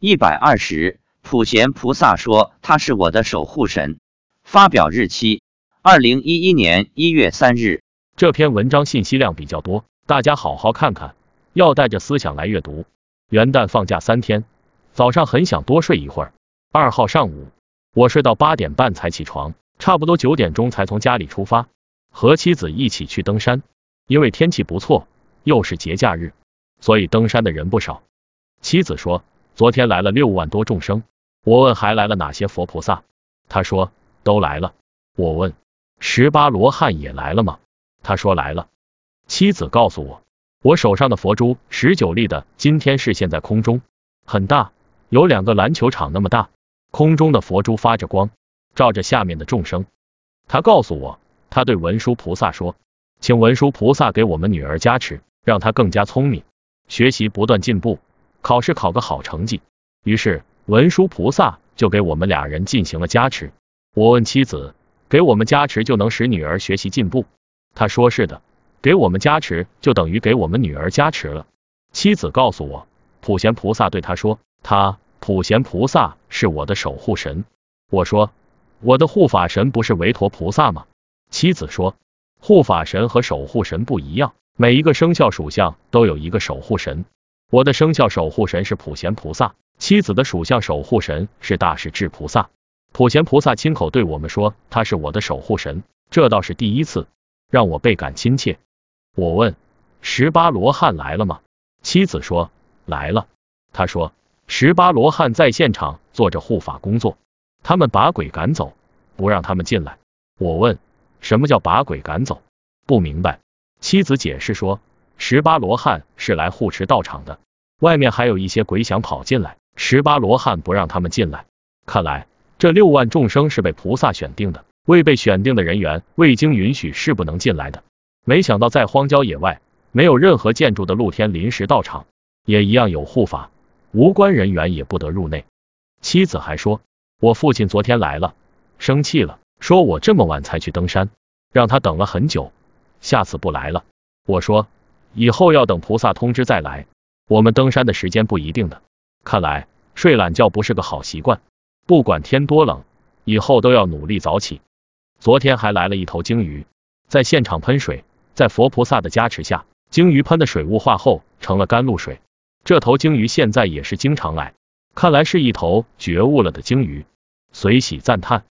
一百二十，普贤菩萨说他是我的守护神。发表日期：二零一一年一月三日。这篇文章信息量比较多，大家好好看看，要带着思想来阅读。元旦放假三天，早上很想多睡一会儿。二号上午，我睡到八点半才起床，差不多九点钟才从家里出发，和妻子一起去登山。因为天气不错，又是节假日，所以登山的人不少。妻子说。昨天来了六万多众生，我问还来了哪些佛菩萨，他说都来了。我问十八罗汉也来了吗？他说来了。妻子告诉我，我手上的佛珠十九粒的，今天是现在空中，很大，有两个篮球场那么大。空中的佛珠发着光，照着下面的众生。他告诉我，他对文殊菩萨说，请文殊菩萨给我们女儿加持，让她更加聪明，学习不断进步。考试考个好成绩，于是文殊菩萨就给我们俩人进行了加持。我问妻子，给我们加持就能使女儿学习进步？他说是的，给我们加持就等于给我们女儿加持了。妻子告诉我，普贤菩萨对他说，他普贤菩萨是我的守护神。我说，我的护法神不是韦陀菩萨吗？妻子说，护法神和守护神不一样，每一个生肖属相都有一个守护神。我的生肖守护神是普贤菩萨，妻子的属相守护神是大势至菩萨。普贤菩萨亲口对我们说他是我的守护神，这倒是第一次，让我倍感亲切。我问十八罗汉来了吗？妻子说来了。他说十八罗汉在现场做着护法工作，他们把鬼赶走，不让他们进来。我问什么叫把鬼赶走？不明白。妻子解释说。十八罗汉是来护持道场的，外面还有一些鬼想跑进来，十八罗汉不让他们进来。看来这六万众生是被菩萨选定的，未被选定的人员未经允许是不能进来的。没想到在荒郊野外，没有任何建筑的露天临时道场，也一样有护法，无关人员也不得入内。妻子还说，我父亲昨天来了，生气了，说我这么晚才去登山，让他等了很久，下次不来了。我说。以后要等菩萨通知再来。我们登山的时间不一定的，看来睡懒觉不是个好习惯。不管天多冷，以后都要努力早起。昨天还来了一头鲸鱼，在现场喷水，在佛菩萨的加持下，鲸鱼喷的水雾化后成了甘露水。这头鲸鱼现在也是经常来，看来是一头觉悟了的鲸鱼。随喜赞叹。